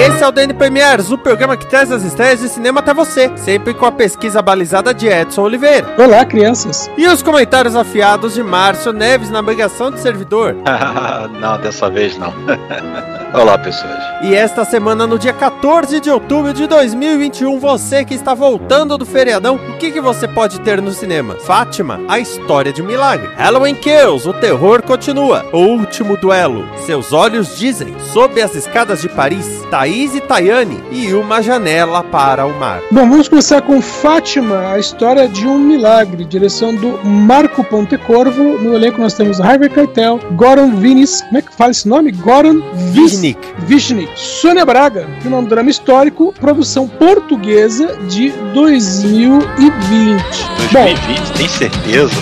Esse é o DN Premiers, o programa que traz as estreias de cinema até você, sempre com a pesquisa balizada de Edson Oliveira. Olá, crianças. E os comentários afiados de Márcio Neves na navegação de servidor. não, dessa vez não. Olá, pessoas. E esta semana, no dia 14 de outubro de 2021, você que está voltando do feriadão, o que, que você pode ter no cinema? Fátima, a história de um milagre. Halloween Kills, o terror continua. O último duelo, seus olhos dizem. Sob as escadas de Paris, Thaís e Tayane e uma janela para o mar. Bom, vamos começar com Fátima, a história de um milagre, direção do Marco Pontecorvo. No elenco nós temos Harvey Keitel, Goran Vinis, como é que fala esse nome? Goran Vis Vishnik. Vishnik. Sônia Braga, filme é um drama histórico, produção portuguesa de 2020. 2020, tem certeza?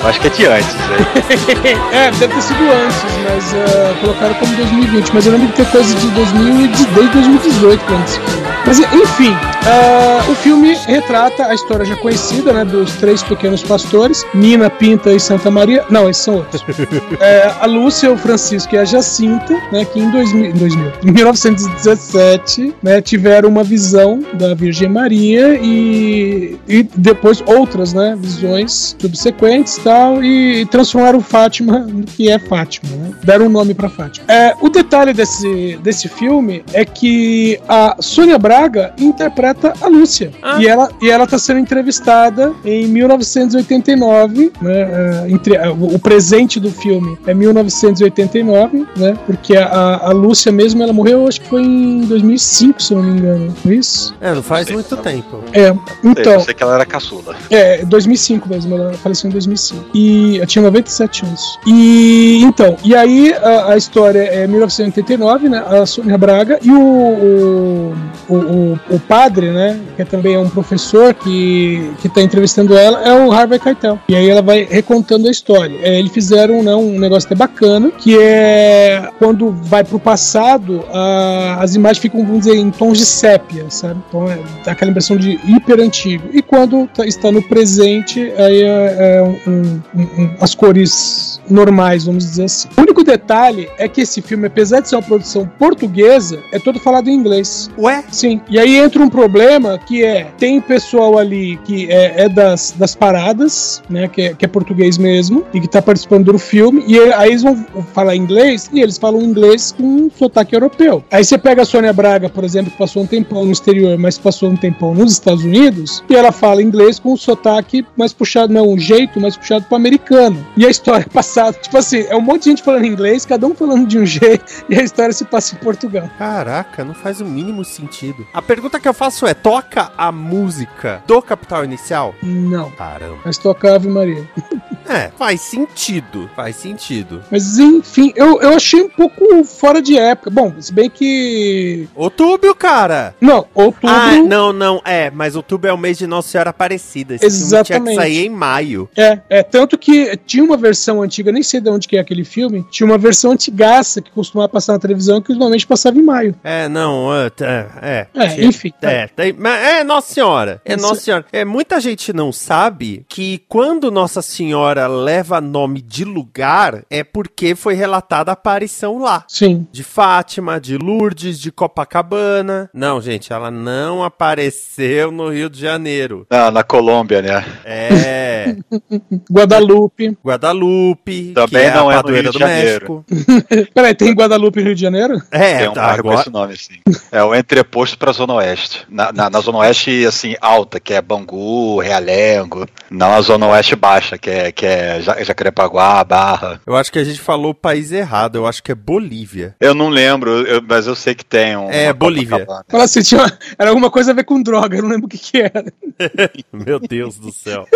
Eu acho que é de antes, né? é, deve ter sido antes, mas uh, colocaram como 2020. Mas eu lembro de ter coisa de 2000 desde 2018 quando. Mas enfim, uh, o filme retrata a história já conhecida, né, dos três pequenos pastores, Nina, Pinta e Santa Maria. Não, esses são outros. é, a Lúcia, o Francisco e a Jacinta, né, que em 2000, em 2000, em 1917, né, tiveram uma visão da Virgem Maria e, e depois outras, né, visões subsequentes tal, e, e transformaram Fátima no que é Fátima, né? Deram um nome para Fátima. É, o detalhe desse, desse filme é que a Sônia Braga interpreta a Lúcia. Ah. E ela e ela está sendo entrevistada em 1989, né? é, entre, o presente do filme é 1989, né? Porque a, a Lúcia mesmo ela morreu, acho que foi em 2005, se eu não me engano. Foi isso? É, não faz Sei, muito tempo. É, Eu então. sei que ela era caçula. É, 2005 mesmo, ela faleceu em 2005. E eu tinha 97 anos. E então, e aí a, a história é 1989, né? A Sônia Braga e o, o, o, o- o padre, né? Que também é um professor que, que tá entrevistando ela, é o Harvey Keitel. E aí ela vai recontando a história. É, eles fizeram né, um negócio até bacana, que é quando vai pro passado, a- as imagens ficam, vamos dizer, em tons de sépia, sabe? Então é dá aquela impressão de hiper antigo. E quando tá- está no presente, aí é, é um- um- um- as cores normais, vamos dizer assim. O único detalhe é que esse filme, apesar de ser uma produção portuguesa, é todo falado em inglês. Ué? Sim. E aí entra um problema que é: tem pessoal ali que é, é das, das paradas, né? Que é, que é português mesmo, e que tá participando do filme, e aí eles vão falar inglês, e eles falam inglês com um sotaque europeu. Aí você pega a Sônia Braga, por exemplo, que passou um tempão no exterior, mas passou um tempão nos Estados Unidos, e ela fala inglês com um sotaque mais puxado, não, um jeito mais puxado pro americano. E a história passada, tipo assim, é um monte de gente falando inglês, cada um falando de um jeito, e a história se passa em Portugal. Caraca, não faz o mínimo sentido. A pergunta que eu faço é: toca a música do Capital Inicial? Não. Caramba. Mas toca Ave Maria. É, faz sentido. Faz sentido. Mas enfim, eu, eu achei um pouco fora de época. Bom, se bem que. Outubro, cara! Não, outubro. Ah, não, não, é, mas outubro é o mês de Nossa Senhora Aparecida. Esse filme tinha que Exatamente. sair em maio. É, é, tanto que tinha uma versão antiga, nem sei de onde que é aquele filme, tinha uma versão antigaça que costumava passar na televisão que normalmente passava em maio. É, não, é, é. É, É, tinha- enfim, tá. É, mas é Nossa Senhora. É Nossa Senhora. É, muita gente não sabe que quando Nossa Senhora história leva nome de lugar, é porque foi relatada a aparição lá. Sim. De Fátima, de Lourdes, de Copacabana. Não, gente, ela não apareceu no Rio de Janeiro. Não, na Colômbia, né? É. Guadalupe. Guadalupe. Também que não é é a no Rio de Janeiro. México. Peraí, tem Guadalupe no Rio de Janeiro? É, Tem um tá, bairro com agora. esse nome, sim. É o entreposto pra Zona Oeste. Na, na, na Zona Oeste, assim, alta, que é Bangu, Realengo. Não a Zona Oeste baixa, que é, que é Ja- Jacarepaguá, Barra. Eu acho que a gente falou o país errado. Eu acho que é Bolívia. Eu não lembro, eu- mas eu sei que tem um. É, Bolívia. Fala assim, tinha, era alguma coisa a ver com droga, eu não lembro o que, que era. Meu Deus do céu.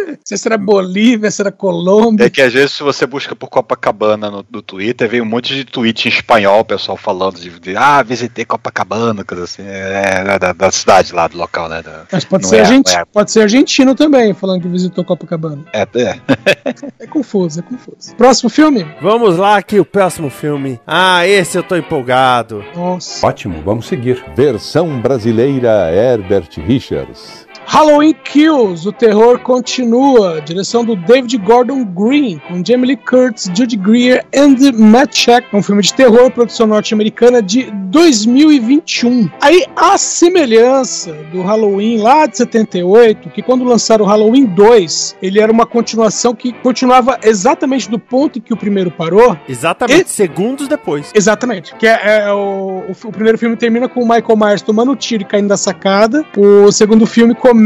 Não sei se era Bolívia, se era Colômbia. É que às vezes, se você busca por Copacabana no, no Twitter, vem um monte de tweet em espanhol, o pessoal falando de, de, ah, visitei Copacabana, coisa assim, é, é da, da cidade lá, do local, né? da- Mas pode ser, é, é. pode ser argentino também, falando que visitou Copacabana. É, é. É confuso, é confuso. Próximo filme? Vamos lá que o próximo filme. Ah, esse eu tô empolgado. Nossa. Ótimo, vamos seguir. Versão brasileira Herbert Richards. Halloween Kills, o terror continua. Direção do David Gordon Green, com Jamie Lee Curtis, Judy Greer e Matt Shack. É um filme de terror, produção norte-americana de 2021. Aí a semelhança do Halloween lá de 78, que quando lançaram o Halloween 2, ele era uma continuação que continuava exatamente do ponto em que o primeiro parou. Exatamente, segundos depois. Exatamente. Que é, é o, o, o primeiro filme termina com o Michael Myers tomando tiro e caindo da sacada. O segundo filme começa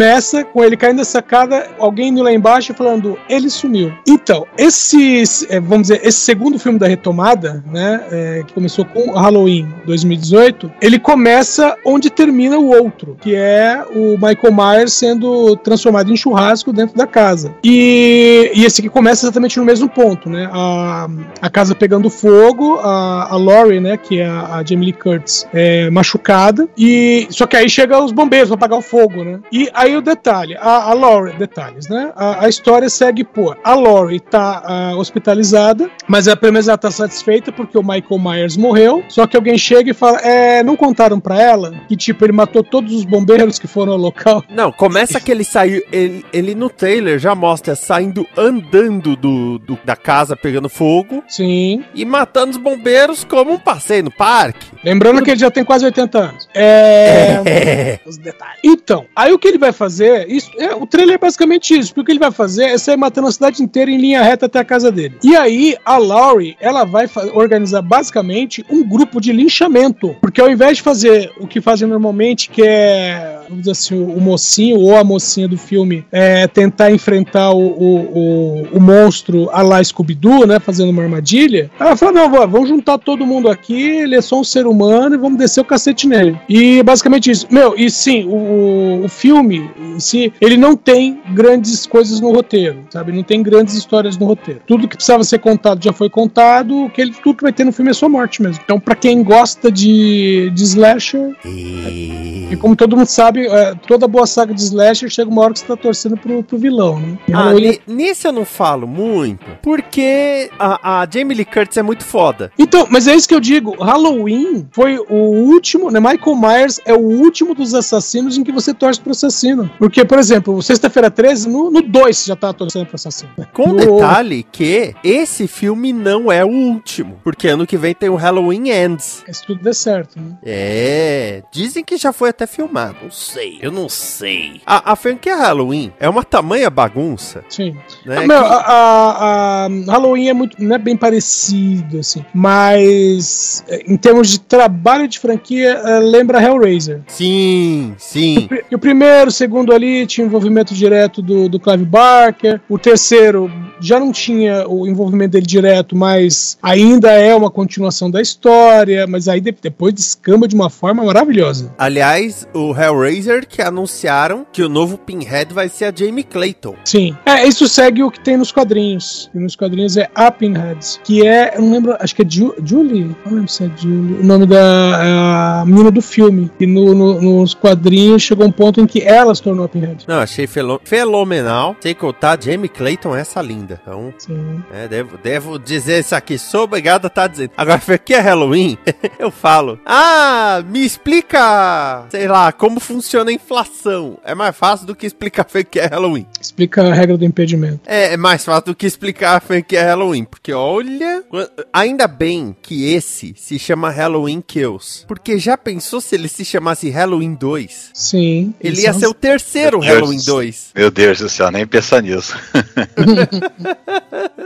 com ele caindo da sacada, alguém indo lá embaixo falando, ele sumiu. Então, esse, é, vamos dizer, esse segundo filme da retomada, né, é, que começou com Halloween 2018, ele começa onde termina o outro, que é o Michael Myers sendo transformado em churrasco dentro da casa. E, e esse aqui começa exatamente no mesmo ponto, né? A, a casa pegando fogo, a, a Laurie, né, que é a, a Jamie Lee Curtis, é, machucada, e só que aí chega os bombeiros pra apagar o fogo, né? E aí o detalhe, a, a Laurie, detalhes, né? A, a história segue, pô, a Laurie tá ah, hospitalizada, mas ela, pelo menos ela tá satisfeita porque o Michael Myers morreu, só que alguém chega e fala, é, não contaram pra ela que, tipo, ele matou todos os bombeiros que foram ao local? Não, começa que ele saiu. Ele, ele no trailer já mostra saindo andando do, do- da casa pegando fogo Sim. e matando os bombeiros como um passeio no parque. Lembrando que ele já tem quase 80 anos. É. É. Os detalhes. Então, aí o que ele vai fazer, isso, é, o trailer é basicamente isso, porque o que ele vai fazer é sair matando a cidade inteira em linha reta até a casa dele. E aí, a Laurie, ela vai organizar basicamente um grupo de linchamento, porque ao invés de fazer o que fazem normalmente, que é, vamos dizer assim, o mocinho ou a mocinha do filme é, tentar enfrentar o, o, o, o monstro a lá Scooby-Doo, né, fazendo uma armadilha, ela fala, não, vó, vamos juntar todo mundo aqui, ele é só um ser humano e vamos descer o cacete nele. E basicamente isso. Meu, e sim, o, o filme em si, ele não tem grandes coisas no roteiro, sabe? Não tem grandes histórias no roteiro. Tudo que precisava ser contado já foi contado, que ele, tudo que vai ter no filme é só morte mesmo. Então, pra quem gosta de, de slasher, e como todo mundo sabe, é, toda boa saga de slasher chega uma hora que você tá torcendo pro, pro vilão, né? Ah, Halloween- ne- nesse eu não falo muito, porque a, a Jamie Lee Curtis é muito foda. Então, mas é isso que eu digo. Halloween foi o último, né? Michael Myers é o último dos assassinos em que você torce pro assassino. Porque, por exemplo, sexta-feira 13, no 2 você já tá torcendo pro assassino. Com No- detalhe que esse filme não é o último, porque ano que vem tem o Halloween Ends. Se tudo der certo, né? É, dizem que já foi até filmado. Não sei, eu não sei. A, a franquia Halloween é uma tamanha bagunça, Sim. né? Ah, meu, que- a, a- a Halloween é muito, não é bem parecido, assim. Mas, eh, em termos de trabalho de franquia, eh, lembra Hellraiser. Sim, sim. E o primeiro, o segundo ali tinha envolvimento direto do, do Clive Barker. O terceiro já não tinha o envolvimento dele direto, mas ainda é uma continuação da história. Mas aí de- depois descamba de uma forma maravilhosa. Aliás, o Hellraiser que anunciaram que o novo Pinhead vai ser a Jamie Clayton. Sim. É, isso segue o que tem nos quadrinhos. E nos quadrinhos é a Pinhead, que é, eu não lembro, acho que é Ju, Julie. Não lembro se é Julie. O nome da a menina do filme. E no, no- nos quadrinhos chegou um ponto em que é ela se tornou a Pinhead. Não, achei fenomenal. Sem contar, Jamie Clayton, essa linda. Então, Sim. é, devo, devo dizer isso aqui. Sou obrigado a estar dizendo. Agora, que é Halloween, eu falo. Ah, me explica, sei lá, como funciona a inflação. É mais fácil do que explicar o que é Halloween. Explica a regra do impedimento. É, é mais fácil do que explicar o que é Halloween. Porque olha. Ainda bem que esse se chama Halloween Kills. Porque já pensou se ele se chamasse Halloween 2? Sim. Ele ia é um- ser o terceiro Meu Deus. Halloween 2. Meu Deus do céu, nem pensa nisso.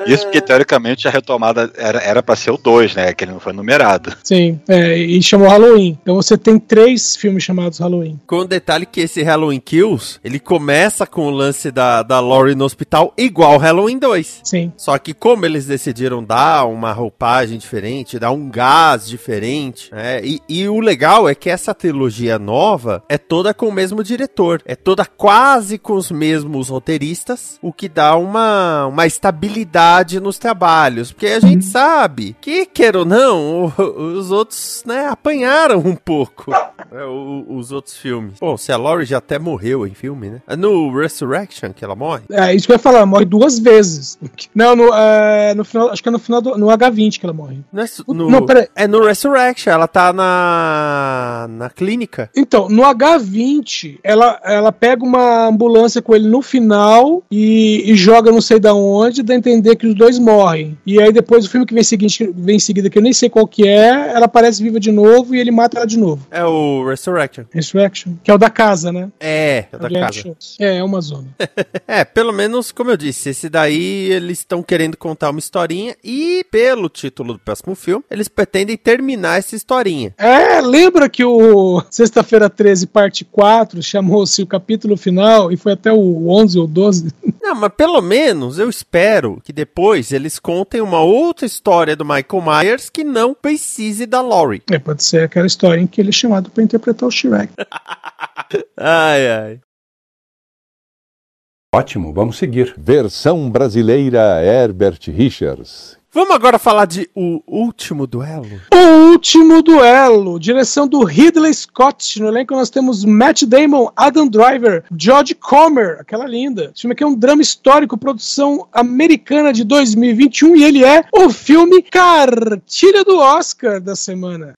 Isso porque teoricamente a retomada era era pra ser o 2, né? Que ele não foi numerado. Sim, é, e chamou Halloween. Então você tem três filmes chamados Halloween. Com o detalhe que esse Halloween Kills, ele começa com o lance da, da Laurie no hospital igual Halloween 2. Sim. Só que como eles decidiram dar uma roupagem diferente, dar um gás diferente, né? E, e o legal é que essa trilogia nova é toda com o mesmo diretor, é toda quase com os mesmos roteiristas, o que dá uma, uma estabilidade nos trabalhos, porque a gente sabe que, quer ou não, os outros, né, apanharam um pouco é, o- os outros filmes. Bom, se a Laurie já até morreu em filme, né? É no Resurrection que ela morre? É isso que eu ia falar, morre duas vezes. Não, no, é, no final, acho que é no final do no H20 que ela morre. Não é, no, Não, peraí. é no Resurrection, ela tá na, na clínica. Então, no H20, ela, ela pega uma ambulância com ele no final e, e joga não sei da onde, dá a entender que os dois morrem. E aí depois o filme que vem, seguinte, vem em seguida, que eu nem sei qual que é, ela aparece viva de novo e ele mata ela de novo. É o Resurrection. Resurrection, que é o da casa, né? É, é da O Jack casa. Schultz. É, é uma zona. É, pelo menos, como eu disse, esse daí eles estão querendo contar uma historinha e, pelo título do próximo filme, eles pretendem terminar essa historinha. É, lembra que o Sexta-feira 13, parte 4, chamou-se o capítulo final e foi até o 11 ou 12? Não, mas pelo menos eu espero que depois eles contem uma outra história do Michael Myers que não precise da Laurie. É, pode ser aquela história em que ele é chamado para interpretar o Shrek. Ai, ai. Ótimo, vamos seguir. Versão brasileira Herbert Richards. Vamos agora falar de O Último Duelo? O último duelo, direção do Ridley Scott. No elenco nós temos Matt Damon, Adam Driver, George Comer, aquela linda. Esse filme aqui é um drama histórico, produção americana de 2021 e ele é o filme Cartilha do Oscar da semana.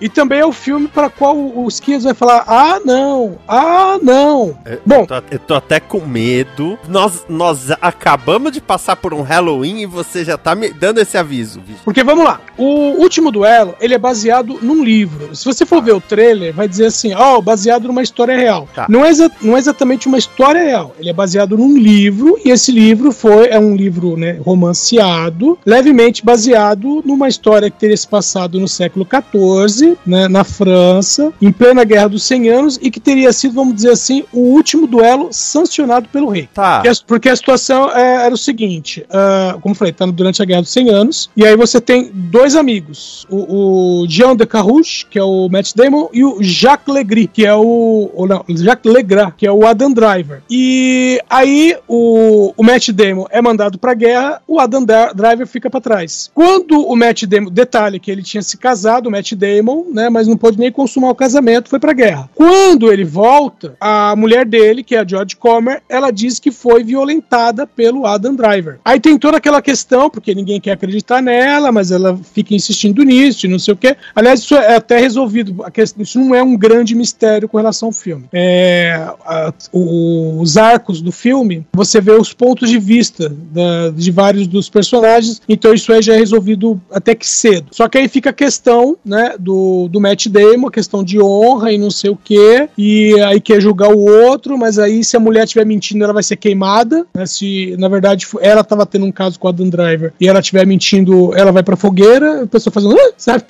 E também é o filme para qual o Skias vai falar: ah, não, ah, não. Bom, Eu tô, eu tô até com medo. Nós, nós acabamos de passar por um Halloween e você já tá me dando esse aviso, bicho. Porque vamos lá, o último duelo ele é baseado num livro. Se você for ver o trailer, vai dizer assim, ó, baseado numa história real. Tá. Não, é não é exatamente uma história real. Ele é baseado num livro e esse livro foi é um livro né, romanceado, levemente baseado numa história que teria se passado no século XIV, né, na França, em plena Guerra dos 100 Anos e que teria sido, vamos dizer assim, o último duelo sancionado pelo rei. Tá. Porque a- Porque a situação é- era o seguinte: ah, como falei, tá durante a Guerra dos 100 Anos, e aí você tem dois amigos: o, o Jean de Carrouche, que é o Matt Damon, e o Jacques Legris, que é o. ou não, Jacques Legras, que é o Adam Driver. E aí o, o Matt Damon é mandado pra guerra, o Adam Da- Driver fica pra trás. Quando o Matt Damon. Detalhe que ele tinha se casado, o Matt Damon, né? Mas não pôde nem consumar o casamento, foi pra guerra. Quando ele volta, a mulher dele, que é a George Comer, ela diz que foi violentada pelo Adam Driver. Aí tem toda aquela questão, porque ninguém quer acreditar nela, mas ela fica insistindo nisso não sei o quê. Aliás, isso é até resolvido. Questão- Isso não é um grande mistério com relação ao filme. É, a- os arcos do filme, você vê os pontos de vista da- de vários dos personagens, então isso aí já é resolvido até que cedo. Só que aí fica a questão, né, do, do Matt Damon, questão de honra e não sei o quê, e aí quer julgar o outro, mas aí se a mulher estiver mentindo, ela vai ser queimada, né, se na verdade ela tava tendo um caso com a Adam Driver e ela estiver mentindo, ela vai pra fogueira, a pessoa fazendo, "Ah", sabe?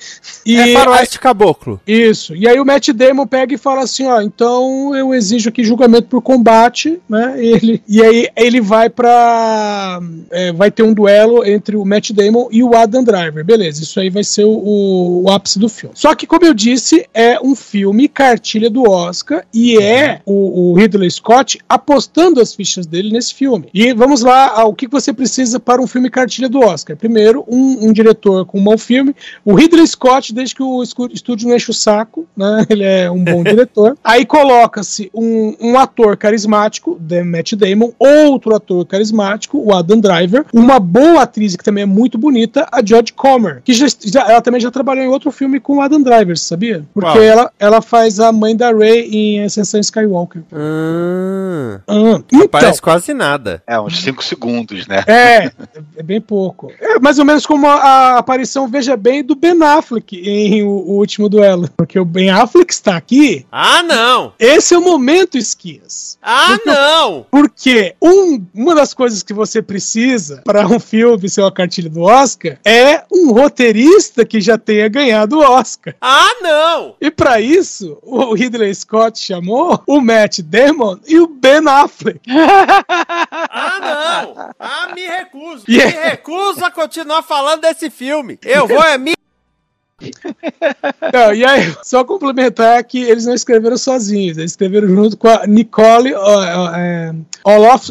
E É faroeste caboclo. isso. E aí o Matt Damon pega e fala assim, ó, então eu exijo aqui julgamento por combate, né? Ele, e aí ele vai pra... é, vai ter um duelo entre o Matt Damon e o Adam Driver. Beleza, isso aí vai ser o, o- o ápice do filme. Só Só que, como eu disse, é um filme cartilha do Oscar e é o, o Ridley Scott apostando as fichas dele nesse filme. E vamos lá ao que você precisa para um filme cartilha do Oscar. Primeiro, um, um diretor com um bom filme. O Ridley Scott, desde que o estúdio não enche o saco, né? Ele é um bom diretor. Aí coloca-se um, um ator carismático, The Matt Damon, outro ator carismático, o Adam Driver, uma boa atriz que também é muito bonita, a Jodie Comer, que já, já- ela também já trabalhou em outro filme com o Adam Driver, sabia? Porque ela, ela faz a mãe da Rey em Ascensão Skywalker. Ah, Ah, então, parece quase nada. É, uns 5 segundos, né? é, é bem pouco. É mais ou menos como a, a aparição, veja bem, do Ben Affleck em o, o último duelo. Porque o Ben Affleck está aqui. Ah, não! Esse é o momento, Esquias. Ah, não! Porque um, uma das coisas que você precisa para um filme ser uma cartilha do Oscar é um roteirista que já tenha ganhado o Oscar. Ah, não! E para isso, o Ridley Scott chamou o Matt Damon e o Ben Affleck. Ah, não! Ah, me recuso! E- Me recuso a continuar falando desse filme! Eu vou é me. Não, e aí, só complementar que eles não escreveram sozinhos, eles escreveram junto com a Nicole é, Olof,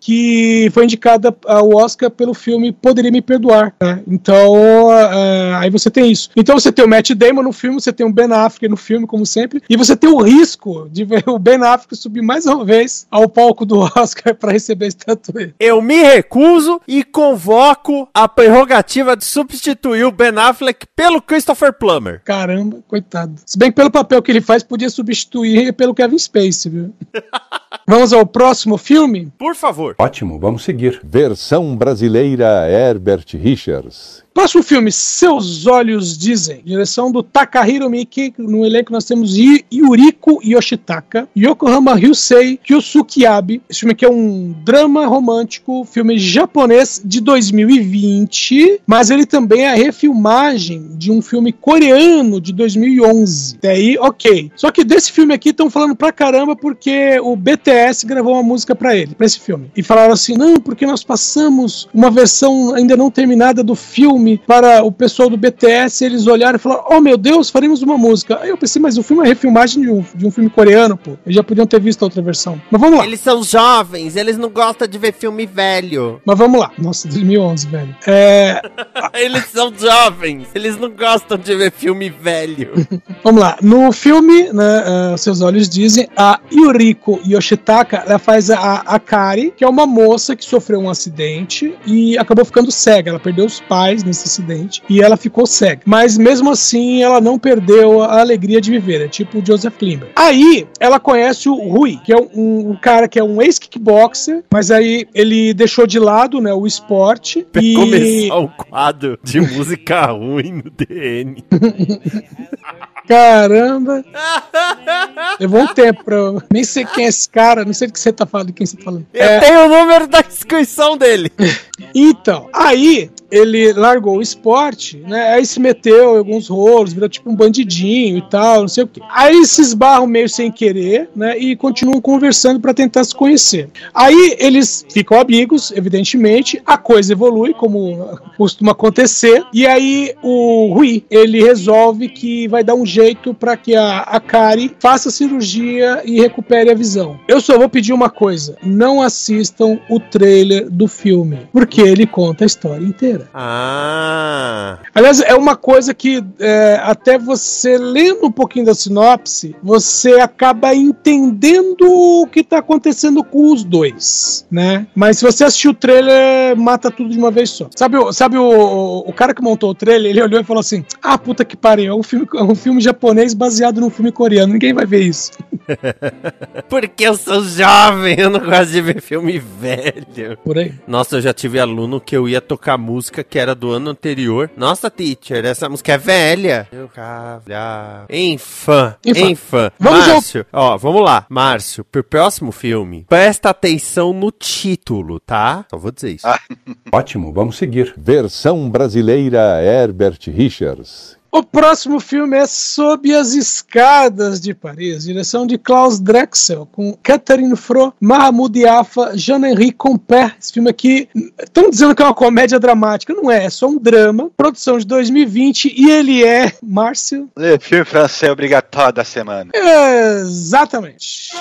que foi indicada ao Oscar pelo filme Poderia Me Perdoar. né? Então, é, aí você tem isso. Então você tem o Matt Damon no filme, você tem o Ben Affleck no filme, como sempre, e você tem o risco de ver o Ben Affleck subir mais uma vez ao palco do Oscar para receber a estatueta. Eu me recuso e convoco a prerrogativa de substituir o Ben Affleck pelo Christopher Plummer. Caramba, coitado. Se bem que pelo papel que ele faz, podia substituir pelo Kevin Spacey, viu? Vamos ao próximo filme? Por favor. Ótimo, vamos seguir. Versão brasileira Herbert Richards. Próximo filme, Seus Olhos Dizem. Direção do Takahiro Miki. No elenco nós temos Yuriko Yoshitaka, Yokohama Ryusei, Kyosuke Abe. Esse filme aqui é um drama romântico, filme japonês de 2020, mas ele também é a refilmagem de um filme coreano de 2011. Até aí, ok. Só que desse filme aqui estão falando pra caramba porque o BTS gravou uma música pra ele, pra esse filme. E falaram assim: não, porque nós passamos uma versão ainda não terminada do filme para o pessoal do BTS. Eles olharam e falaram: oh meu Deus, faremos uma música. Aí eu pensei: mas o filme é refilmagem de um, de um filme coreano, pô. Eles já podiam ter visto a outra versão. Mas vamos lá. Eles são jovens, eles não gostam de ver filme velho. Mas vamos lá. Nossa, 2011, velho. É, Eles são jovens, eles não gostam de ver filme velho. Vamos lá. No filme, né, ah, Seus Olhos Dizem, a Yuriko Yoshitaka ela faz a, a Kari, que é uma moça que sofreu um acidente e acabou ficando cega. Ela perdeu os pais nesse acidente e ela ficou cega. Mas mesmo assim, ela não perdeu a alegria de viver. É tipo o Joseph Klimber. Aí, ela conhece o Rui, que é um, um cara que é um ex-kickboxer, mas aí ele deixou de lado né, o esporte. Pra e... começar um quadro de música ruim no DN. Caramba! Levou um tempo pra eu. Nem sei quem é esse cara, não sei do que você tá falando, de quem você tá falando. Eu É, tenho o número da inscrição dele. então, aí ele largou o esporte, né? Aí se meteu em alguns rolos, virou tipo um bandidinho e tal, não sei o quê. Aí se esbarram meio sem querer, né? E continuam conversando pra tentar se conhecer. Aí eles ficam amigos, evidentemente, a coisa evolui, como costuma acontecer, e aí o Rui, ele resolve que vai dar um jeito pra que a, a Kari faça cirurgia e recupere a visão. Eu só vou pedir uma coisa: não assistam o trailer do filme, porque ele conta a história inteira. Ah. Aliás, é uma coisa que é, até você lendo um pouquinho da sinopse, você acaba entendendo o que tá acontecendo com os dois, né? Mas se você assistir o trailer, mata tudo de uma vez só. Sabe, o- sabe o, o cara que montou o trailer, ele olhou e falou assim: Ah, puta que pariu, é um filme, é um filme japonês baseado num filme coreano, ninguém vai ver isso. Porque eu sou jovem, eu não gosto de ver filme velho. Por aí. Nossa, eu já tive aluno que eu ia tocar música que era do ano anterior. Nossa, teacher, essa música é velha. Eu cabra. Enfã. Enfã. Márcio, ó, vamos lá. Márcio, pro próximo filme, presta atenção no título, tá? Só vou dizer isso. Ah. Ótimo, vamos seguir. Versão brasileira Herbert Richards. O próximo filme é Sob as Escadas de Paris, direção de Klaus Drexel, com Catherine Fro, Mahmoud Yafa, Jean-Henri Compère. Esse filme aqui, estão dizendo que é uma comédia dramática. Não é, é só um drama, produção de 2020, e ele é, Márcio? Le filme francês obrigatório da semana. Exatamente.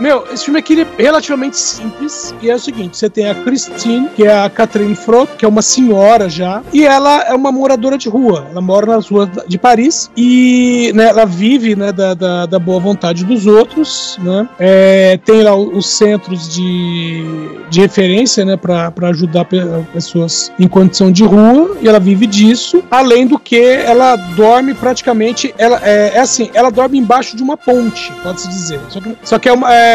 Meu, esse filme aqui é relativamente simples. E é o seguinte: você tem a Christine, que é a Catherine Frot, que é uma senhora já, e ela é uma moradora de rua. Ela mora nas ruas de Paris e né, ela vive né, da, da, da, boa vontade dos outros. Né? É, tem lá os centros de, de referência né, para ajudar pessoas em condição de rua, e ela vive disso. Além do que, ela dorme praticamente. Ela, é, é assim: ela dorme embaixo de uma ponte, pode-se dizer. Só que, só que é uma. É,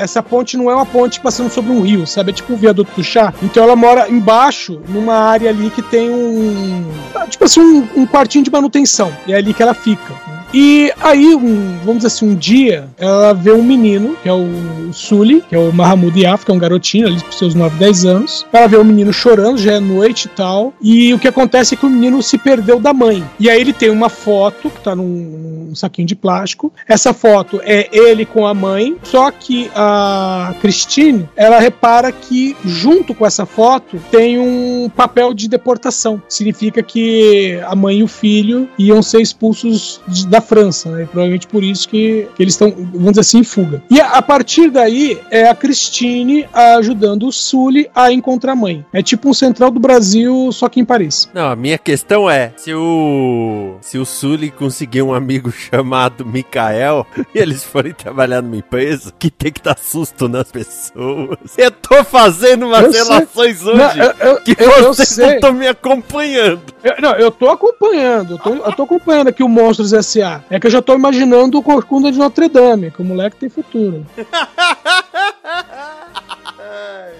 essa ponte não é uma ponte passando sobre um rio, sabe? É tipo o viaduto do chá. Então ela mora embaixo, numa área ali que tem um. Tipo assim, um, um quartinho de manutenção. E é ali que ela fica. E aí, um, vamos dizer assim, um dia, ela vê um menino, que é o Sully, que é o Mahmoud Yaf, que é um garotinho ali com seus 9, 10 anos. Ela vê o menino chorando, já é noite e tal. E o que acontece é que o menino se perdeu da mãe. E aí ele tem uma foto, que tá num, num saquinho de plástico. Essa foto é ele com a mãe, só que a Christine, ela repara que junto com essa foto tem um papel de deportação. Significa que a mãe e o filho iam ser expulsos de, da França, né? E provavelmente por isso que, que eles estão, vamos dizer assim, em fuga. E a, a, partir daí é a Christine ajudando o Sully a encontrar a mãe. É tipo um central do Brasil, só que em Paris. Não, a minha questão é: se o. Se o Sully conseguir um amigo chamado Mikael e eles forem trabalhar numa empresa, que tem que dar susto nas pessoas. Eu tô fazendo umas eu relações sei. hoje não, eu, eu, que eu, vocês não estão me acompanhando. não, eu tô acompanhando. Eu tô, eu tô acompanhando aqui o Monstros S.A. É que eu já tô imaginando o Corcunda de Notre Dame, que o moleque tem futuro.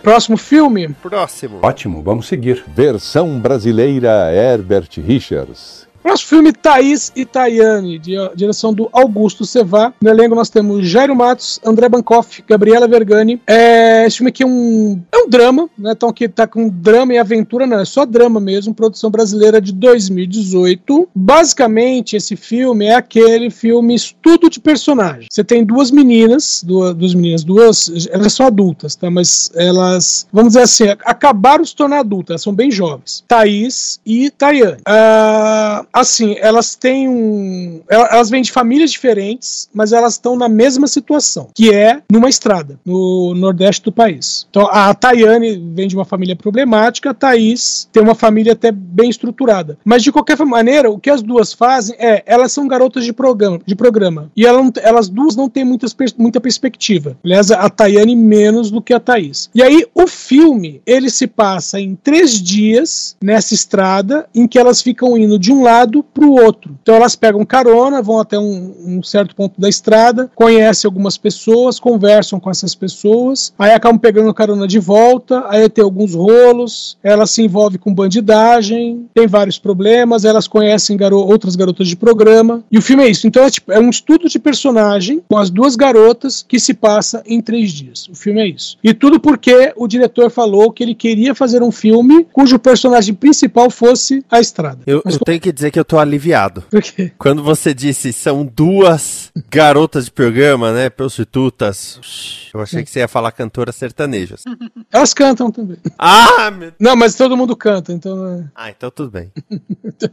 Próximo filme? Próximo. Ótimo, vamos seguir. Versão brasileira Herbert Richards. Próximo filme, Thaís e Tayane, de, direção do Augusto Cevá. No elenco nós temos Jairo Matos, André Bancoff, Gabriela Vergani. É, esse filme aqui é um, é um drama, né? Então aqui tá com drama e aventura, não, é só drama mesmo, produção brasileira de 2018. Basicamente, esse filme é aquele filme estudo de personagem. Você tem duas meninas, duas, duas meninas, duas, elas são adultas, tá? Mas elas, vamos dizer assim, acabaram de se tornar adultas, elas são bem jovens. Thaís e Tayane. Ah, assim, elas têm um. Elas vêm de famílias diferentes, mas elas estão na mesma situação, que é numa estrada, no nordeste do país. Então, a Tayane vem de uma família problemática, a Thaís tem uma família até bem estruturada. Mas, de qualquer maneira, o que as duas fazem é, elas são garotas de programa, de programa e elas, elas duas não têm muitas, muita perspectiva. Aliás, a Tayane menos do que a Thaís. E aí, o filme, ele se passa em três dias nessa estrada, em que elas ficam indo de um lado lado para o outro. Então elas pegam carona, vão até um, um, certo ponto da estrada, conhecem algumas pessoas, conversam com essas pessoas, aí acabam pegando carona de volta, aí tem alguns rolos, ela se envolve com bandidagem, tem vários problemas, elas conhecem garo outras garotas de programa, e o filme é isso. Então é, tipo, é um estudo de personagem com as duas garotas que se passa em três dias. O filme é isso. E tudo porque o diretor falou que ele queria fazer um filme cujo personagem principal fosse a estrada. Eu, eu tenho que dizer que eu tô aliviado. Por quê? Quando você disse são duas garotas de programa, né? Prostitutas. Eu achei que você ia falar cantoras sertanejas. Elas cantam também. Ah, meu... Não, mas todo mundo canta, então. É... Ah, então tudo bem.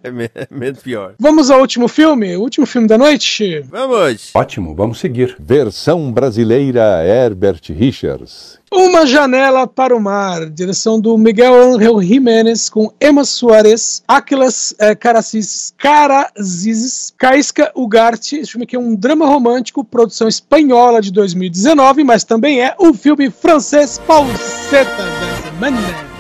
é, é menos pior. Vamos ao último filme? O último filme da noite? Vamos! Ótimo, vamos seguir. Versão brasileira Herbert Richards. Uma Janela para o Mar, direção do Miguel Angel Jiménez, com Emma Soares, Aquilas eh, Caracis, Carazizes, Caisca Ugarte. Esse filme aqui é um drama romântico, produção espanhola de 2019, mas também é um filme francês falseta da semana.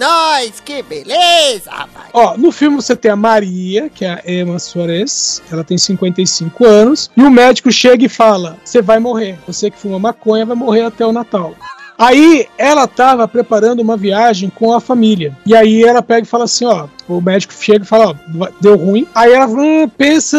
Nós, que beleza, rapaz. Ó, no filme você tem a Maria, que é a Emma Soares, ela tem 55 anos, e o médico chega e fala: Você vai morrer. Você que fuma maconha vai morrer até o Natal. Aí ela tava preparando uma viagem com a família. E aí ela pega e fala assim: ó, o médico chega e fala, ó, deu ruim. Aí ela hum, pensa,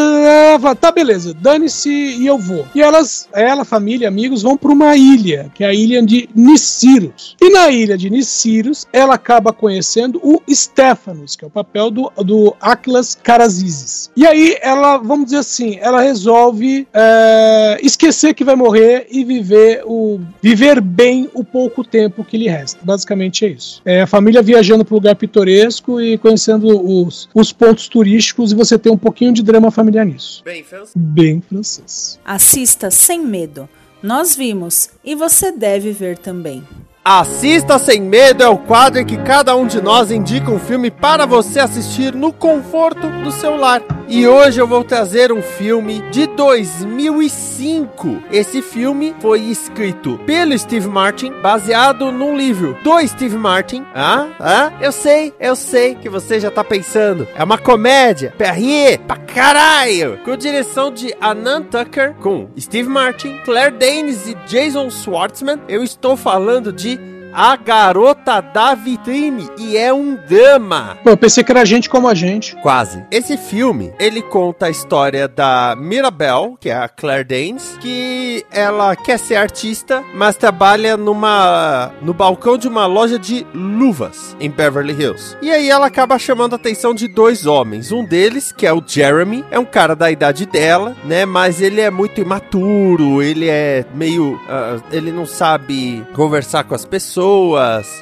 tá, beleza, dane-se e eu vou. E elas, ela, família, amigos, vão para uma ilha, que é a ilha de Niciros. E na ilha de Niciros, ela acaba conhecendo o Stephanos, que é o papel do, do Atlas Karazizes. E aí ela, vamos dizer assim, ela resolve é, esquecer que vai morrer e viver o viver bem o pouco tempo que lhe resta. Basicamente é isso. É a família viajando para um lugar pitoresco e conhecendo os, os pontos turísticos e você tem um pouquinho de drama familiar nisso. Bem, Fels? Bem francês. Assista sem medo. Nós vimos e você deve ver também. Assista Sem Medo é o quadro em que cada um de nós indica um filme para você assistir no conforto do seu lar. E hoje eu vou trazer um filme de 2005. Esse filme foi escrito pelo Steve Martin, baseado num livro do Steve Martin. Ah, ah, eu sei, eu sei que você já tá pensando. É uma comédia, perrier, pra caralho, com direção de Anand Tucker, com Steve Martin, Claire Danes e Jason Schwartzman. Eu estou falando de a Garota da Vitrine e é um drama. Pô, eu pensei que era gente como a gente. Quase. Esse filme, ele conta a história da Mirabelle, que é a Claire Danes, que ela quer ser artista, mas trabalha numa no balcão de uma loja de luvas em Beverly Hills. E aí ela acaba chamando a atenção de dois homens. Um deles, que é o Jeremy, é um cara da idade dela, né, mas ele é muito imaturo, ele é meio ah, ele não sabe conversar com as pessoas.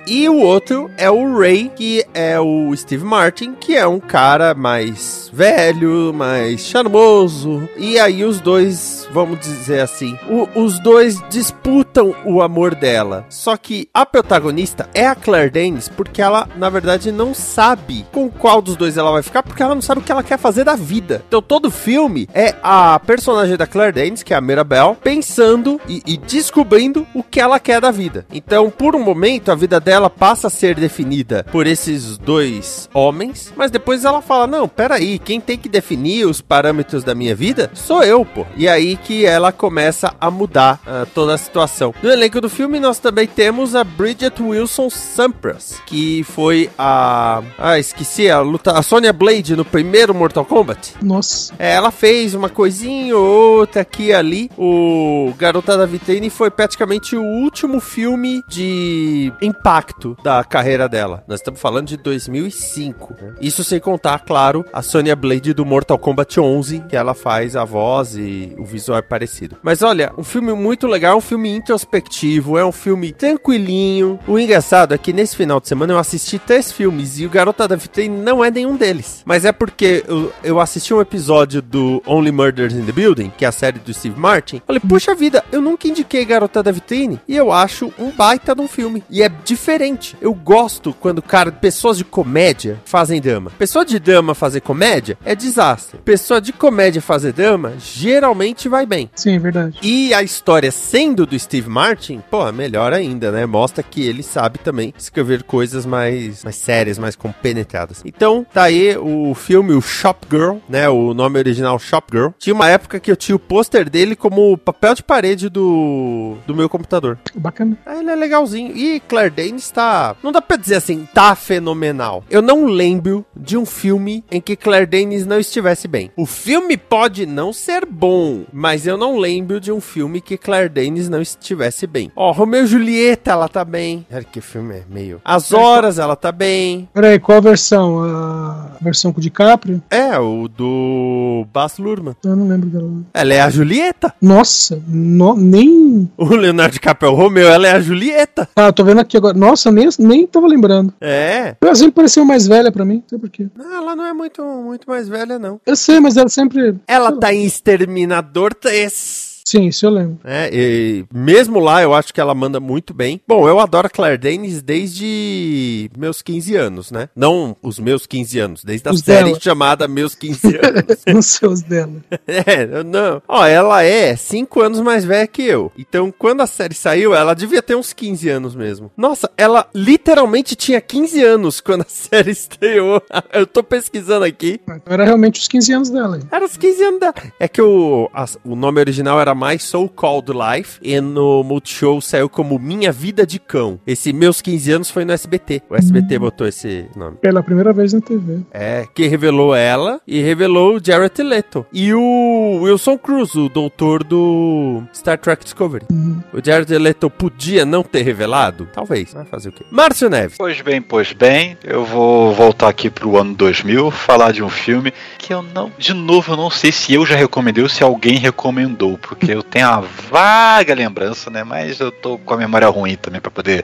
E o outro é o Ray, que é o Steve Martin, que é um cara mais velho, mais charmoso. E aí os dois, vamos dizer assim, o- os dois disputam o amor dela. Só que a protagonista é a Claire Danes, porque ela, na verdade, não sabe com qual dos dois ela vai ficar, porque ela não sabe o que ela quer fazer da vida. Então todo filme é a personagem da Claire Danes, que é a Mirabelle, pensando e, e descobrindo o que ela quer da vida. Então, por um momento, a vida dela passa a ser definida por esses dois homens, mas depois ela fala: Não, peraí, quem tem que definir os parâmetros da minha vida sou eu, pô. E aí que ela começa a mudar ah, toda a situação. No elenco do filme, nós também temos a Bridget Wilson Sampras, que foi a. Ah, esqueci, a luta. A Sonya Blade no primeiro Mortal Kombat. Nossa. É, ela fez uma coisinha ou outra aqui e ali. O Garota da Vitrine foi praticamente o último filme de impacto da carreira dela. Nós estamos falando de 2005. né? Isso sem contar, claro, a Sonya Blade do Mortal Kombat 11, que ela faz a voz e o visual é parecido. Mas olha, um filme muito legal, um filme introspectivo, é um filme tranquilinho. O engraçado é que nesse final de semana eu assisti três filmes e o Garota da Vitrine não é nenhum deles. Mas é porque eu, eu assisti um episódio do Only Murders in the Building, que é a série do Steve Martin. Falei, puxa vida, eu nunca indiquei Garota da Vitrine e eu acho um baita de um filme. E é diferente. Eu gosto quando, cara, pessoas de comédia fazem drama. Pessoa de drama fazer comédia é desastre. Pessoa de comédia fazer drama geralmente vai bem. Sim, é verdade. E a história sendo do Steve Martin, pô, é melhor ainda, né? Mostra que ele sabe também escrever coisas mais, mais sérias, mais compenetradas. Então, tá aí o filme, o Shop Girl, né? O nome original Shop Girl. Tinha uma época que eu tinha o pôster dele como papel de parede do, do meu computador. Bacana. Ah, ele é legalzinho. E Claire Danes tá. Não dá pra dizer assim, tá fenomenal. Eu não lembro de um filme em que Claire Danes não estivesse bem. O filme pode não ser bom, mas eu não lembro de um filme que Claire Danes não estivesse bem. Ó, Romeu e Julieta, ela tá bem. Cara, que filme é meio. As Horas, ela tá bem. Peraí, qual a versão? A versão com o DiCaprio? É, o do Baz Luhrmann. Eu não lembro dela. Ela é a Julieta. Nossa, no- nem. O Leonardo DiCaprio é o Romeu, ela é a Julieta. Ah, tô vendo aqui agora. Nossa, nem, nem tava lembrando. É. Ela sempre pareceu mais velha pra mim, não sei porquê. Não, ela não é muito, muito mais velha, não. Eu sei, mas ela sempre. Ela tá em Exterminador 3. Sim, isso eu lembro. É, e mesmo lá eu acho que ela manda muito bem. Bom, eu adoro a Claire Danes desde meus 15 anos, né? Não os meus 15 anos, desde a Os série dela. chamada Meus 15 anos. Nos seus dela. é, não. Ó, ela é 5 anos mais velha que eu. Então, quando a série saiu, ela devia ter uns 15 anos mesmo. Nossa, ela literalmente tinha 15 anos quando a série estreou. Eu tô pesquisando aqui. Então era realmente os 15 anos dela. hein? Era os 15 anos dela. É que o, a- o nome original era My So Called Life e no Multishow saiu como Minha Vida de Cão. Esse Meus 15 Anos foi no SBT. O SBT botou esse nome. Pela primeira vez na TV. É, que revelou ela e revelou o Jared Leto. E o Wilson Cruz, o doutor do Star Trek Discovery. O Jared Leto podia não ter revelado? Talvez. Vai fazer o quê? Márcio Neves. Pois bem, pois bem, eu vou voltar aqui pro ano 2000, falar de um filme que eu não, de novo, eu não sei se eu já recomendei ou se alguém recomendou, porque eu tenho a vaga lembrança, né? Mas eu tô com a memória ruim também pra poder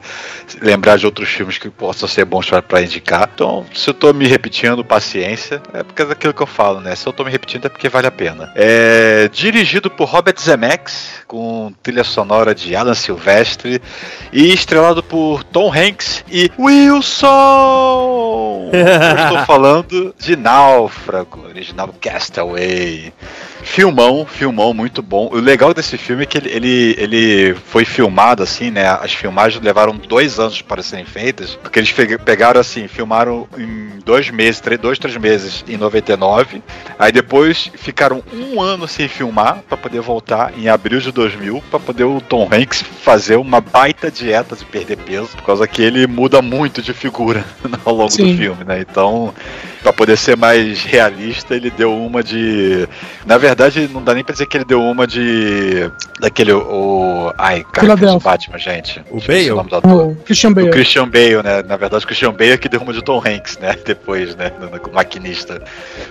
lembrar de outros filmes que possam ser bons pra indicar. Então, se eu tô me repetindo, paciência, é porque é daquilo que eu falo, né? Se eu tô me repetindo é porque vale a pena. É dirigido por Robert Zemeckis, com trilha sonora de Alan Silvestre e estrelado por Tom Hanks e Wilson. Eu estou falando de Náufrago, original Castaway. Filmão, filmão muito bom. O legal desse filme é que ele, ele, ele foi filmado assim, né? As filmagens levaram dois anos para serem feitas, porque eles pegaram assim, filmaram em dois meses, três, dois, três meses em 99. Aí depois ficaram um ano sem filmar para poder voltar em abril de 2000 para poder o Tom Hanks fazer uma baita dieta de perder peso, por causa que ele muda muito de figura ao longo Sim. do filme, né? Então, para poder ser mais realista, ele deu uma de, na verdade, não dá nem pra dizer que ele deu uma de daquele o ai, cara, que fez o. Batman, gente. O Bale? nome do ator. O Christian O Bale. Christian Bale, né? Na verdade, o Christian Bale é que deu uma de Tom Hanks, né? Depois, né? No, no maquinista.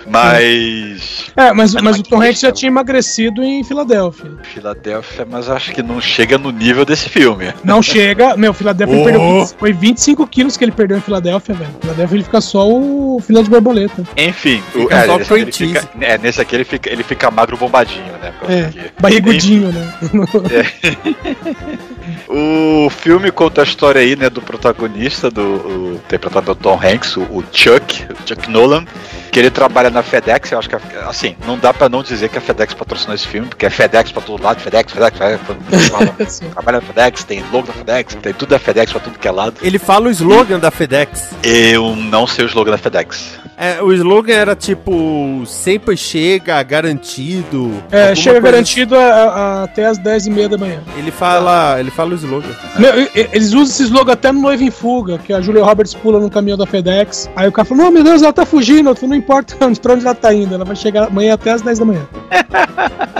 Mas. É, mas, Mas mas o Tom Hanks já tinha emagrecido em Filadélfia. Filadélfia, mas acho que não chega no nível desse filme. Não chega. Meu, Filadélfia Oh. perdeu. 20 Foi 25 quilos que ele perdeu em Filadélfia, velho. Filadélfia ele fica só o de borboleta. Enfim, o, Fica é, só ele cream fica, é, nesse aqui ele fica, ele fica magro bombadinho, né? É, barrigudinho, né? O filme conta a história aí, né, do protagonista, do interpretado pelo Tom Hanks, o, o Chuck, o Chuck Nolan, que ele trabalha na FedEx, eu acho que, a- assim, não dá pra não dizer que a FedEx patrocinou esse filme, porque é FedEx pra todo lado, FedEx, FedEx, FedEx, trabalha na FedEx, tem logo da FedEx, tem tudo da FedEx pra tudo que é lado. Ele fala o slogan da FedEx. Eu não sei o slogan da FedEx. É, o slogan era tipo, sempre chega, garantido. É, chega coisa garantido a- a- até as 10h30 da manhã. assim. Ele fala, ele fala o slogan. Meu, eles usam esse slogan até no Noivo em Fuga, que a Julia Roberts pula no caminhão da FedEx. Aí o cara fala: Não, meu Deus, ela tá fugindo, tu não importa onde, pra onde ela tá indo, ela vai chegar amanhã até as 10 da manhã.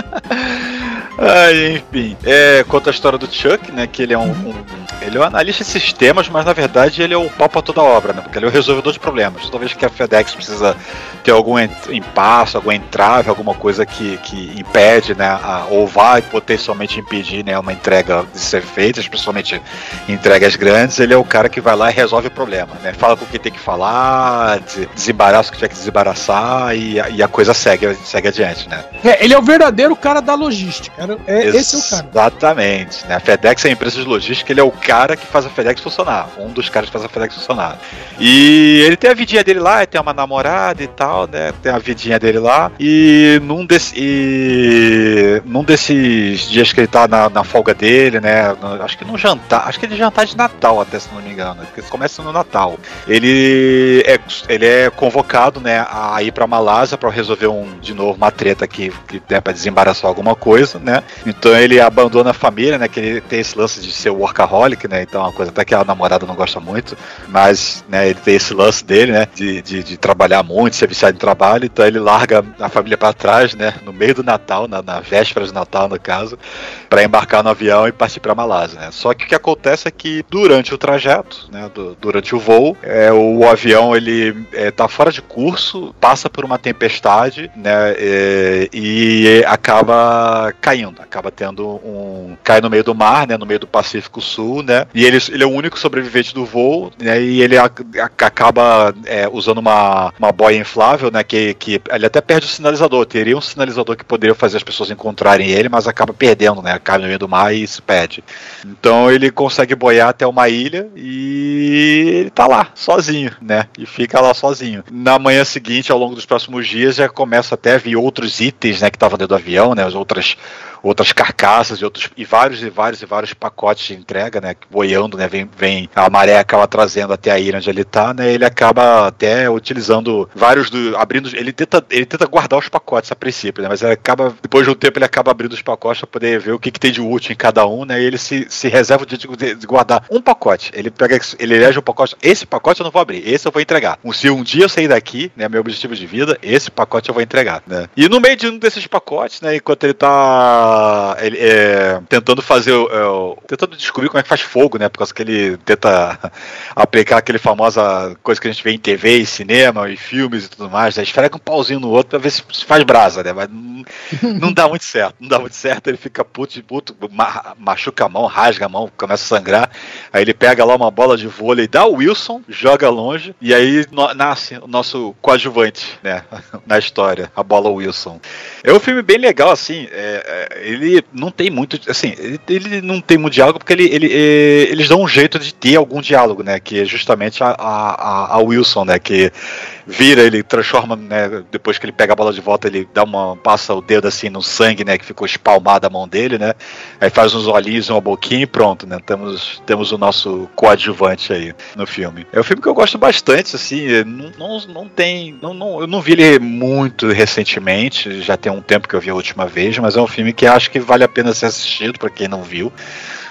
Ai, enfim. É, conta a história do Chuck, né? Que ele é um, um- Ele é um analista de sistemas, mas na verdade ele é o pau pra toda obra, né? Porque ele é o resolvedor de problemas. Toda vez que a FedEx precisa ter algum impasse, algum entrave, alguma coisa que, que impede, né? a- ou vai potencialmente impedir né, uma entrega de ser feita, especialmente entregas grandes, ele é o cara que vai lá e resolve o problema, né? Fala com o que tem que falar, des- desembaraça o que tiver que desembaraçar e, a- e a coisa segue, segue adiante, né? É, ele é o verdadeiro cara da logística. É- esse é o cara. Exatamente. Né? A FedEx é a empresa de logística, ele é o cara que faz a FedEx funcionar. Um dos caras que faz a FedEx funcionar. E ele tem a vidinha dele lá, tem uma namorada e tal, né? Tem a vidinha dele lá. E num, desse, e num desses dias que ele tá na, na folga dele, né? acho que no jantar. Acho que ele jantar de Natal, até se não me engano. Porque começa no Natal. Ele é, ele é convocado, né, a ir pra Malásia pra resolver um, de novo uma treta que, que é pra desembaraçar alguma coisa, né? Então ele abandona a família, né? Que ele tem esse lance de ser workaholic, né? Então é uma coisa até que a namorada não gosta muito, mas né, ele tem esse lance dele, né? De, de, de trabalhar muito, ser viciado em trabalho, então ele larga a família pra trás, né? No meio do Natal, na, na véspera de Natal, no caso, para embarcar no avião e partir pra Malásia, né? Só que o que acontece é que durante o trajeto, né? do- durante o voo, é, o avião ele é, tá fora de curso, passa por uma tempestade, né? é, e acaba caindo, acaba tendo um cai no meio do mar, né? No meio do Pacífico Sul, né? E ele, ele é o único sobrevivente do voo, né? E ele a- a- acaba é, usando uma, uma boia inflável, né? Que, que ele até perde o sinalizador. Teria um sinalizador que poderia fazer as pessoas encontrarem ele, mas acaba perdendo, né? Cai no meio do mar e se perde. Então ele consegue boiar até uma ilha e ele tá lá, sozinho, né? E fica lá sozinho. Na manhã seguinte, ao longo dos próximos dias, já começa até a vir outros itens, né? Que estavam dentro do avião, né? As outras, outras carcaças e outros e vários e vários e vários pacotes de entrega, né, boiando, né, vem, vem a maré acaba trazendo até a ilha onde ele tá, né, ele acaba até utilizando vários do abrindo, ele tenta ele tenta guardar os pacotes a princípio, né, mas ele acaba depois de um tempo ele acaba abrindo os pacotes para poder ver o que, que tem de útil em cada um, né, e ele se, se reserva o dia de, de guardar um pacote. Ele pega ele elege um pacote, esse pacote eu não vou abrir, esse eu vou entregar. Se um dia eu sair daqui, né, meu objetivo de vida, esse pacote eu vou entregar, né? E no meio de um desses pacotes, né, enquanto ele tá ele, é, tentando fazer, é, tentando descobrir como é que faz fogo, né, por causa que ele tenta aplicar aquele famosa coisa que a gente vê em TV, e cinema e filmes e tudo mais, né, esfrega um pauzinho no outro pra ver se faz brasa, né, mas não, não dá muito certo, não dá muito certo, ele fica puto, puto, machuca a mão, rasga a mão, começa a sangrar, aí ele pega lá uma bola de vôlei, dá o Wilson, joga longe, e aí nasce o nosso coadjuvante, né, na história, a bola Wilson. É um filme bem legal, assim, é, é, ele não tem muito, assim, ele, ele, não tem muito diálogo porque ele, ele, é, eles dão um jeito de ter algum diálogo, né, que é justamente a, a, a Wilson, né, que vira, ele transforma, né, depois que ele pega a bola de volta, ele dá uma, passa o dedo assim no sangue, né, que ficou espalmado a mão dele, né, aí faz uns olhinhos, uma boquinha e pronto, né, temos, temos o nosso coadjuvante aí no filme. É um filme que eu gosto bastante, assim, não, não, não tem, não, não, eu não vi ele muito recentemente, já tem um tempo que eu vi a última vez, mas é um filme que acho que vale a pena ser assistido para quem não viu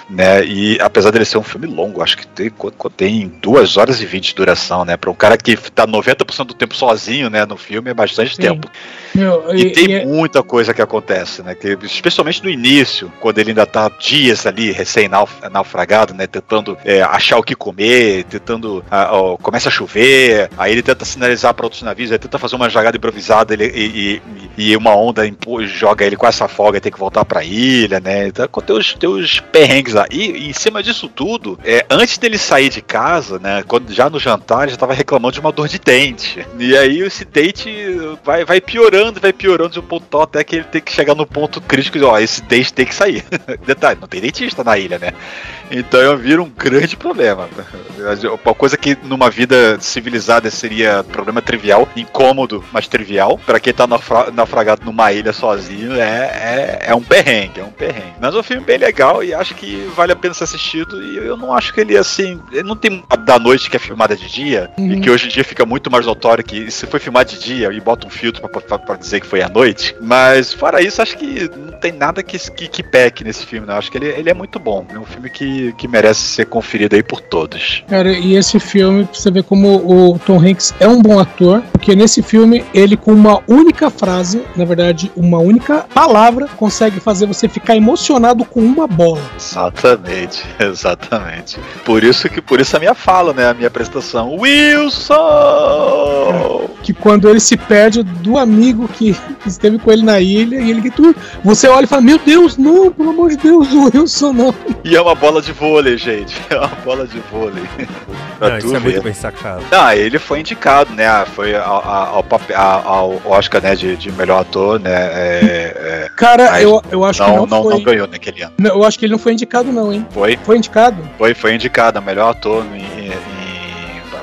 né? E apesar dele ser um filme longo, acho que tem, tem 2 horas e 20 de duração, né? Para um cara que tá 90% do tempo sozinho, né, no filme é bastante Sim. tempo. E, e, tem e é muita coisa que acontece, né? Que, especialmente no início, quando ele ainda tá dias ali, recém-naufragado, né? Tentando é, achar o que comer, tentando. A, começa a chover, aí ele tenta sinalizar para outros navios, ele tenta fazer uma jogada improvisada ele, e, e, e uma onda joga ele com essa folga e tem que voltar pra ilha, né? Então tem os, tem os perrengues lá. E, em cima disso tudo, é, antes dele sair de casa, né? Quando, já no jantar, ele já tava reclamando de uma dor de dente. E aí esse dente vai, vai piorando, vai piorando de um ponto até que ele tem que chegar no ponto crítico ó, esse dente tem que sair. Detalhe, não tem dentista na ilha, né? Então eu viro um grande problema. Uma coisa que numa vida civilizada seria problema trivial, incômodo, mas trivial. para quem tá naufragado numa ilha sozinho, é, é, é um perrengue, é um perrengue. Mas é um filme bem legal e acho que vale a pena ser assistido. E eu não acho que ele assim. Ele não tem da noite que é filmada de dia, uhum. e que hoje em dia fica muito mais notório que se foi filmado de dia e bota um filtro para dizer que foi à noite. Mas fora isso, acho que não tem nada que, que, que peque nesse filme, né? Acho que ele, ele é muito bom. É um filme que que, merece ser conferido aí por todos. Cara, e esse filme, você vê como o Tom Hanks é um bom ator, porque nesse filme ele com uma única frase, na verdade, uma única palavra, consegue fazer você ficar emocionado com uma bola. Exatamente, exatamente. Por isso que por isso a minha fala, né, a minha apresentação. Wilson! É, que quando ele se perde do amigo que esteve com ele na ilha e ele que tu, você olha e fala: "Meu Deus, não, pelo amor de Deus, o Wilson não". E é uma bola de de vôlei, gente. É uma bola de vôlei. Não, isso é muito bem sacado. Não, ele foi indicado, né? Foi ao, ao, ao Oscar né, de, de melhor ator, né? É, é, Cara, eu, eu acho não, que não, não, foi... não ganhou naquele ano. eu acho que ele não foi indicado, não, hein? Foi? Foi indicado? Foi, foi indicado, melhor ator em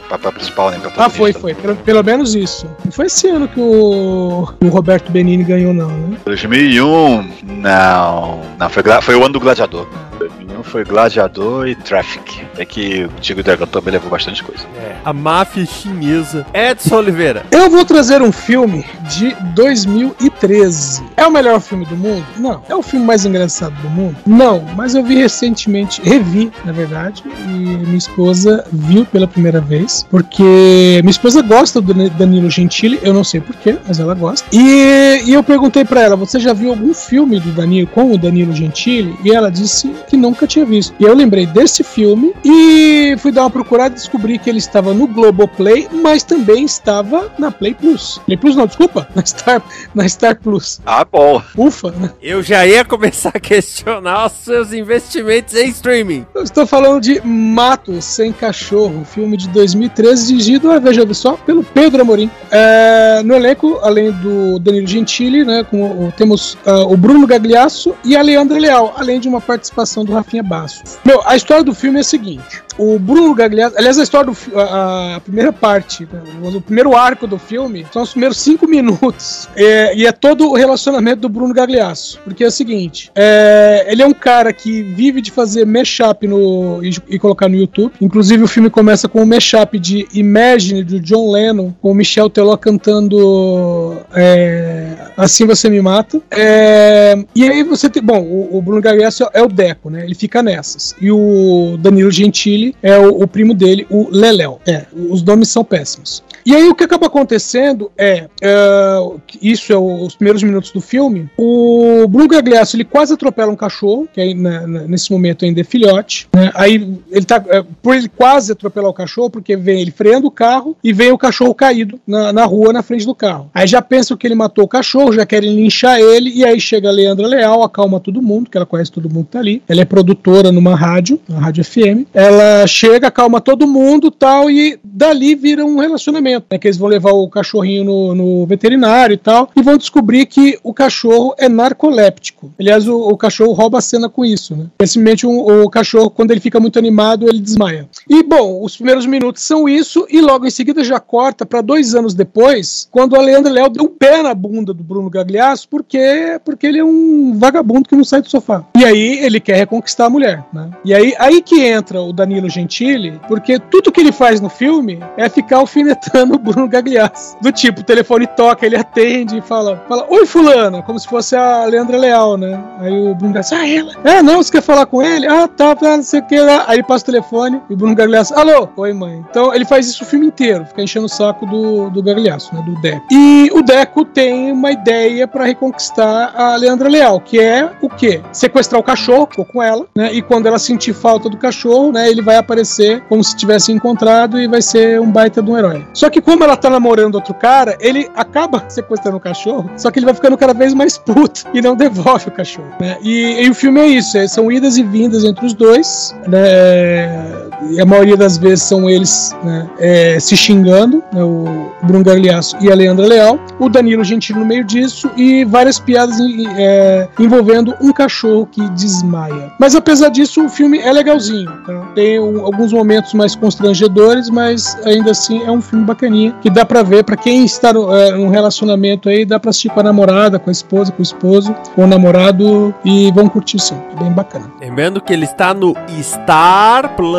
papel principal, né? Ah, foi, foi. Pelo, pelo, menos isso. Não foi esse ano que o, o Roberto Benini ganhou, não, né? 2001, não. Não, foi, foi o ano do Gladiador. 2001 foi Gladiador e Traffic. É que o Tigre Dragão também levou bastante coisa. É. A máfia chinesa. Edson Oliveira. Eu vou trazer um filme de 2013. É o melhor filme do mundo? Não. É o filme mais engraçado do mundo? Não. Mas eu vi recentemente, revi, na verdade, e minha esposa viu pela primeira vez, porque minha esposa gosta do Danilo Gentili, eu não sei porquê, mas ela gosta. E, e eu perguntei para ela: você já viu algum filme do Danilo com o Danilo Gentili? E ela disse que nunca tinha visto. E eu lembrei desse filme e fui dar uma procurada e descobri que ele estava no Globoplay, mas também estava na Play Plus. Play Plus não, desculpa, na Star, na Star Plus. Ah, bom. Ufa, né? Eu já ia começar a questionar os seus investimentos em streaming. Eu estou falando de Matos Sem Cachorro, filme de 2013, dirigido, ah, veja só, pelo Pedro Amorim. É, no elenco, além do Danilo Gentili, né, com, temos uh, o Bruno Gagliasso e a Leandra Leal, além de uma participação do Rafinha Bastos. Meu, a história do filme é a seguinte: o Bruno Gagliasso, aliás, a história do a, a primeira parte, né, o primeiro arco do filme, são os primeiros cinco minutos. É, e é todo o relacionamento do Bruno Gagliasso. Porque é o seguinte: é, ele é um cara que vive de fazer mashup no, e, e colocar no YouTube. Inclusive, o filme começa com um mashup de Imagine do John Lennon, com o Michel Teló cantando é, Assim Você Me Mata. É, e aí você tem. Bom, o, o Bruno Gagliasso é o Deco, né? Ele fica nessas. E o Danilo Gentili é o, o primo dele, o Leléo. É, os nomes são péssimos. E aí o que acaba acontecendo é, é, isso é o- os primeiros minutos do filme, o Bruno Gagliasso ele quase atropela um cachorro, que aí, na- na- nesse momento ainda é filhote, né? aí ele tá, é, por ele quase atropelar o cachorro, porque vem ele freando o carro e vem o cachorro caído na, na rua na frente do carro. Aí já pensam que ele matou o cachorro, já querem linchar ele, e aí chega a Leandra Leal, acalma todo mundo, que ela conhece todo mundo que tá ali. Ela é produtora numa rádio, na rádio FM. Ela chega, acalma todo mundo tal, e dali vira um relacionamento, né? Que eles vão levar o cachorrinho no, no veterinário e tal, e vão descobrir que o cachorro é narcoléptico. Aliás, o, o cachorro rouba a cena com isso, né? Simplesmente um- o cachorro, quando ele fica muito animado, ele desmaia. E, bom, os primeiros minutos isso, e logo em seguida já corta para dois anos depois, quando a Leandra Léo deu um pé na bunda do Bruno Gagliasso, porque, porque ele é um vagabundo que não sai do sofá. E aí ele quer reconquistar a mulher, né? E aí, aí que entra o Danilo Gentili, porque tudo que ele faz no filme é ficar alfinetando o Bruno Gagliasso. Do tipo, o telefone toca, ele atende e fala, fala Oi, fulana, como se fosse a Leandra Leal, né? Aí o Bruno Gagliasso, ah, ela? Ah, não, você quer falar com ele? Ah, tá, tá, não sei o que. Aí ele passa o telefone e o Bruno Gagliasso, alô? Oi, mãe. Então ele faz isso o filme inteiro, fica enchendo o saco do, do Gagliasso, né? Do Deco. E o Deco tem uma ideia pra reconquistar a Leandra Leal, que é o quê? Sequestrar o cachorro, ficou com ela, né? E quando ela sentir falta do cachorro, né? Ele vai aparecer como se tivesse encontrado e vai ser um baita de um herói. Só que como ela tá namorando outro cara, ele acaba sequestrando o cachorro, só que ele vai ficando cada vez mais puto e não devolve o cachorro, né? E, e o filme é isso, é- são idas e vindas entre os dois, né? E a maioria das vezes são eles né, é, se xingando, né, o Bruno Gagliasso e a Leandra Leal, o Danilo Gentili no meio disso e várias piadas é, envolvendo um cachorro que desmaia. Mas apesar disso, o filme é legalzinho. tá? Tem um- alguns momentos mais constrangedores, mas ainda assim é um filme bacaninha que dá pra ver para quem está no, é, num relacionamento aí, dá pra assistir com a namorada, com a esposa, com o esposo, com o namorado e vão curtir sim. É bem bacana. Lembrando que ele está no Star Plus,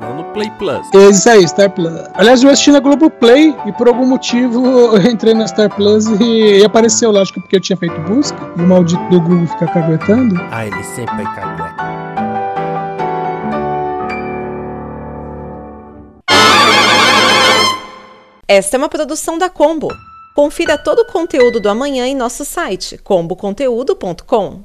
não no Play Plus. É isso aí, Star Plus. Aliás, eu assisti na Globoplay e por algum motivo eu entrei na Star Plus e, e apareceu lá, acho que porque eu tinha feito busca e o maldito do Google fica caguetando. Ah, ele sempre vai cagar. Esta é uma produção da Combo. Confira todo o conteúdo do amanhã em nosso site comboconteúdo.com.